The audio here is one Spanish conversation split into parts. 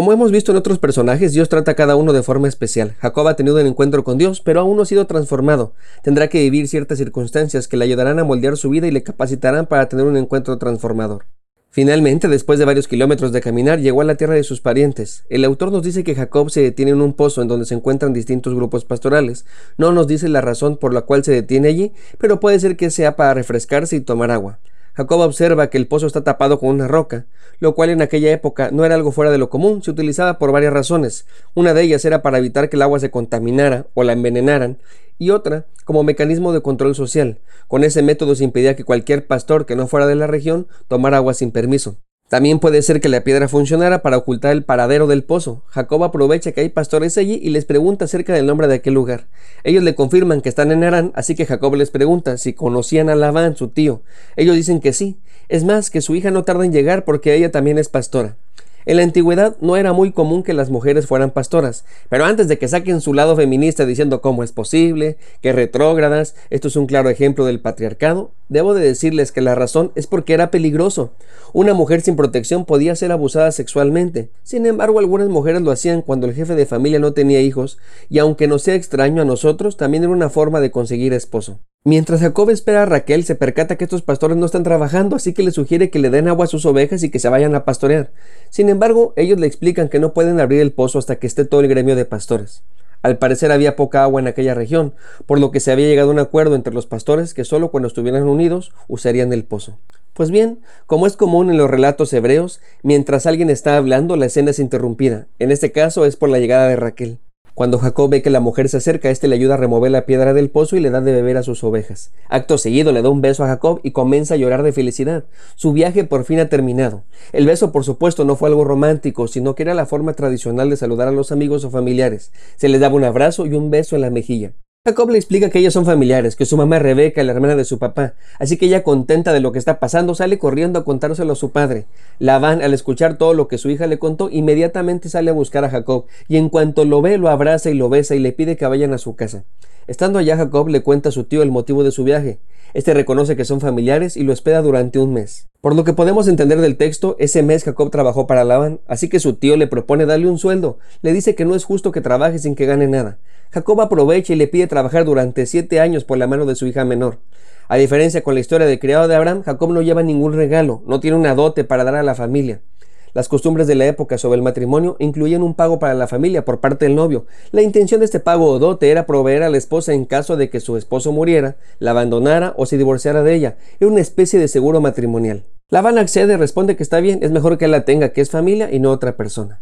Como hemos visto en otros personajes, Dios trata a cada uno de forma especial. Jacob ha tenido un encuentro con Dios, pero aún no ha sido transformado. Tendrá que vivir ciertas circunstancias que le ayudarán a moldear su vida y le capacitarán para tener un encuentro transformador. Finalmente, después de varios kilómetros de caminar, llegó a la tierra de sus parientes. El autor nos dice que Jacob se detiene en un pozo en donde se encuentran distintos grupos pastorales. No nos dice la razón por la cual se detiene allí, pero puede ser que sea para refrescarse y tomar agua. Jacob observa que el pozo está tapado con una roca, lo cual en aquella época no era algo fuera de lo común, se utilizaba por varias razones. Una de ellas era para evitar que el agua se contaminara o la envenenaran, y otra como mecanismo de control social. Con ese método se impedía que cualquier pastor que no fuera de la región tomara agua sin permiso. También puede ser que la piedra funcionara para ocultar el paradero del pozo. Jacob aprovecha que hay pastores allí y les pregunta acerca del nombre de aquel lugar. Ellos le confirman que están en Arán, así que Jacob les pregunta si conocían a Labán, su tío. Ellos dicen que sí. Es más, que su hija no tarda en llegar porque ella también es pastora. En la antigüedad no era muy común que las mujeres fueran pastoras, pero antes de que saquen su lado feminista diciendo cómo es posible, que retrógradas, esto es un claro ejemplo del patriarcado, debo de decirles que la razón es porque era peligroso. Una mujer sin protección podía ser abusada sexualmente. Sin embargo, algunas mujeres lo hacían cuando el jefe de familia no tenía hijos, y aunque no sea extraño a nosotros, también era una forma de conseguir esposo. Mientras Jacob espera a Raquel, se percata que estos pastores no están trabajando, así que le sugiere que le den agua a sus ovejas y que se vayan a pastorear. Sin embargo, ellos le explican que no pueden abrir el pozo hasta que esté todo el gremio de pastores. Al parecer había poca agua en aquella región, por lo que se había llegado a un acuerdo entre los pastores que solo cuando estuvieran unidos usarían el pozo. Pues bien, como es común en los relatos hebreos, mientras alguien está hablando, la escena es interrumpida. En este caso es por la llegada de Raquel. Cuando Jacob ve que la mujer se acerca, éste le ayuda a remover la piedra del pozo y le da de beber a sus ovejas. Acto seguido le da un beso a Jacob y comienza a llorar de felicidad. Su viaje por fin ha terminado. El beso, por supuesto, no fue algo romántico, sino que era la forma tradicional de saludar a los amigos o familiares. Se les daba un abrazo y un beso en la mejilla. Jacob le explica que ellos son familiares, que su mamá es Rebeca, la hermana de su papá, así que ella contenta de lo que está pasando sale corriendo a contárselo a su padre. Labán, al escuchar todo lo que su hija le contó, inmediatamente sale a buscar a Jacob, y en cuanto lo ve, lo abraza y lo besa y le pide que vayan a su casa. Estando allá, Jacob le cuenta a su tío el motivo de su viaje. Este reconoce que son familiares y lo espera durante un mes. Por lo que podemos entender del texto, ese mes Jacob trabajó para Labán, así que su tío le propone darle un sueldo. Le dice que no es justo que trabaje sin que gane nada. Jacob aprovecha y le pide trabajar durante siete años por la mano de su hija menor. A diferencia con la historia del criado de Abraham, Jacob no lleva ningún regalo, no tiene una dote para dar a la familia. Las costumbres de la época sobre el matrimonio incluían un pago para la familia por parte del novio. La intención de este pago o dote era proveer a la esposa en caso de que su esposo muriera, la abandonara o se divorciara de ella. Era una especie de seguro matrimonial. Labán accede responde que está bien, es mejor que la tenga, que es familia y no otra persona.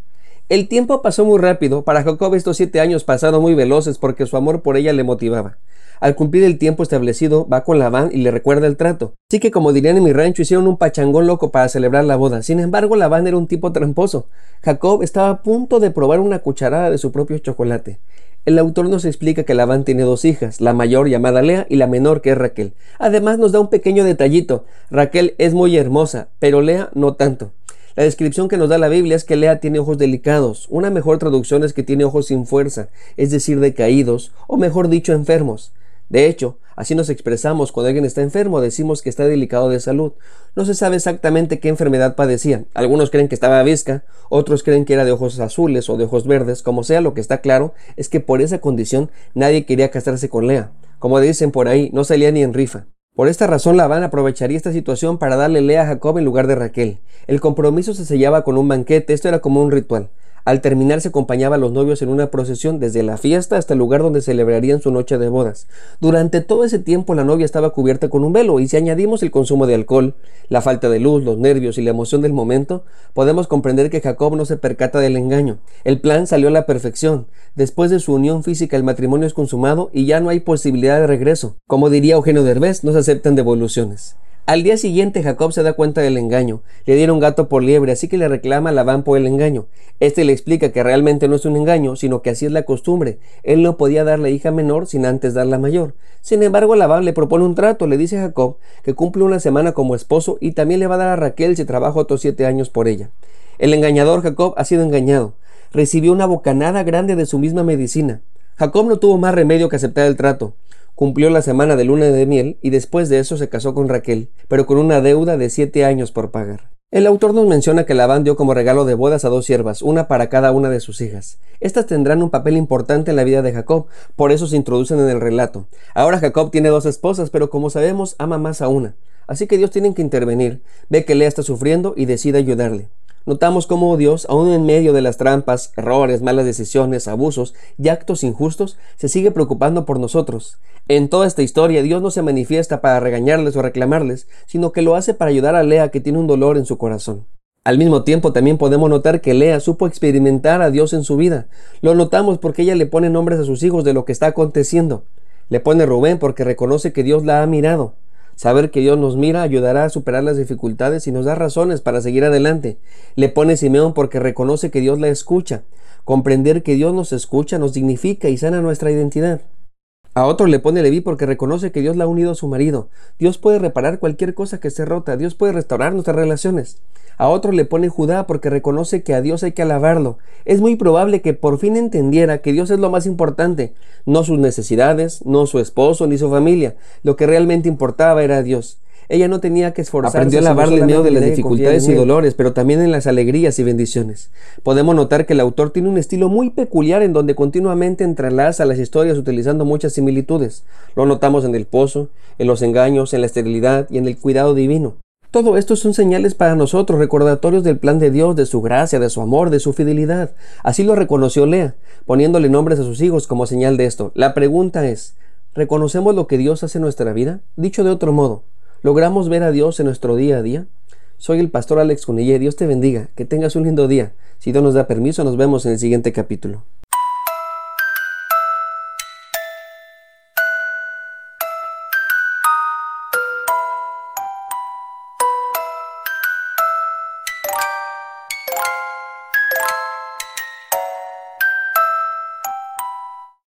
El tiempo pasó muy rápido. Para Jacob estos siete años pasaron muy veloces porque su amor por ella le motivaba. Al cumplir el tiempo establecido, va con Labán y le recuerda el trato. Así que, como dirían en mi rancho, hicieron un pachangón loco para celebrar la boda. Sin embargo, Labán era un tipo tramposo. Jacob estaba a punto de probar una cucharada de su propio chocolate. El autor nos explica que Labán tiene dos hijas, la mayor llamada Lea y la menor que es Raquel. Además nos da un pequeño detallito. Raquel es muy hermosa, pero Lea no tanto. La descripción que nos da la Biblia es que Lea tiene ojos delicados. Una mejor traducción es que tiene ojos sin fuerza, es decir, decaídos, o mejor dicho, enfermos. De hecho, así nos expresamos cuando alguien está enfermo, decimos que está delicado de salud. No se sabe exactamente qué enfermedad padecía. Algunos creen que estaba visca, otros creen que era de ojos azules o de ojos verdes. Como sea, lo que está claro es que por esa condición nadie quería casarse con Lea. Como dicen por ahí, no salía ni en rifa. Por esta razón Labán aprovecharía esta situación para darle Lea a Jacob en lugar de Raquel. El compromiso se sellaba con un banquete, esto era como un ritual. Al terminar se acompañaba a los novios en una procesión desde la fiesta hasta el lugar donde celebrarían su noche de bodas. Durante todo ese tiempo la novia estaba cubierta con un velo y si añadimos el consumo de alcohol, la falta de luz, los nervios y la emoción del momento, podemos comprender que Jacob no se percata del engaño. El plan salió a la perfección. Después de su unión física el matrimonio es consumado y ya no hay posibilidad de regreso. Como diría Eugenio Derbez, no se aceptan devoluciones. Al día siguiente Jacob se da cuenta del engaño. Le dieron gato por liebre, así que le reclama a Labán por el engaño. Este le explica que realmente no es un engaño, sino que así es la costumbre. Él no podía dar la hija menor sin antes dar la mayor. Sin embargo, Labán le propone un trato. Le dice a Jacob que cumple una semana como esposo y también le va a dar a Raquel si trabaja otros siete años por ella. El engañador Jacob ha sido engañado. Recibió una bocanada grande de su misma medicina. Jacob no tuvo más remedio que aceptar el trato cumplió la semana de luna de miel y después de eso se casó con Raquel, pero con una deuda de siete años por pagar. El autor nos menciona que Labán dio como regalo de bodas a dos siervas, una para cada una de sus hijas. Estas tendrán un papel importante en la vida de Jacob, por eso se introducen en el relato. Ahora Jacob tiene dos esposas, pero como sabemos ama más a una. Así que Dios tiene que intervenir, ve que Lea está sufriendo y decide ayudarle. Notamos cómo Dios, aun en medio de las trampas, errores, malas decisiones, abusos y actos injustos, se sigue preocupando por nosotros. En toda esta historia, Dios no se manifiesta para regañarles o reclamarles, sino que lo hace para ayudar a Lea que tiene un dolor en su corazón. Al mismo tiempo, también podemos notar que Lea supo experimentar a Dios en su vida. Lo notamos porque ella le pone nombres a sus hijos de lo que está aconteciendo. Le pone Rubén porque reconoce que Dios la ha mirado. Saber que Dios nos mira ayudará a superar las dificultades y nos da razones para seguir adelante. Le pone Simeón porque reconoce que Dios la escucha. Comprender que Dios nos escucha nos dignifica y sana nuestra identidad. A otro le pone Leví porque reconoce que Dios la ha unido a su marido. Dios puede reparar cualquier cosa que esté rota. Dios puede restaurar nuestras relaciones. A otro le pone Judá porque reconoce que a Dios hay que alabarlo. Es muy probable que por fin entendiera que Dios es lo más importante, no sus necesidades, no su esposo ni su familia. Lo que realmente importaba era Dios. Ella no tenía que esforzarse. Aprendió a alabarle en medio de las dificultades y dolores, pero también en las alegrías y bendiciones. Podemos notar que el autor tiene un estilo muy peculiar en donde continuamente entrelaza las historias utilizando muchas similitudes. Lo notamos en el pozo, en los engaños, en la esterilidad y en el cuidado divino. Todo esto son señales para nosotros, recordatorios del plan de Dios, de su gracia, de su amor, de su fidelidad. Así lo reconoció Lea, poniéndole nombres a sus hijos como señal de esto. La pregunta es, ¿reconocemos lo que Dios hace en nuestra vida? Dicho de otro modo, ¿Logramos ver a Dios en nuestro día a día? Soy el pastor Alex Cunille. Dios te bendiga. Que tengas un lindo día. Si Dios nos da permiso, nos vemos en el siguiente capítulo.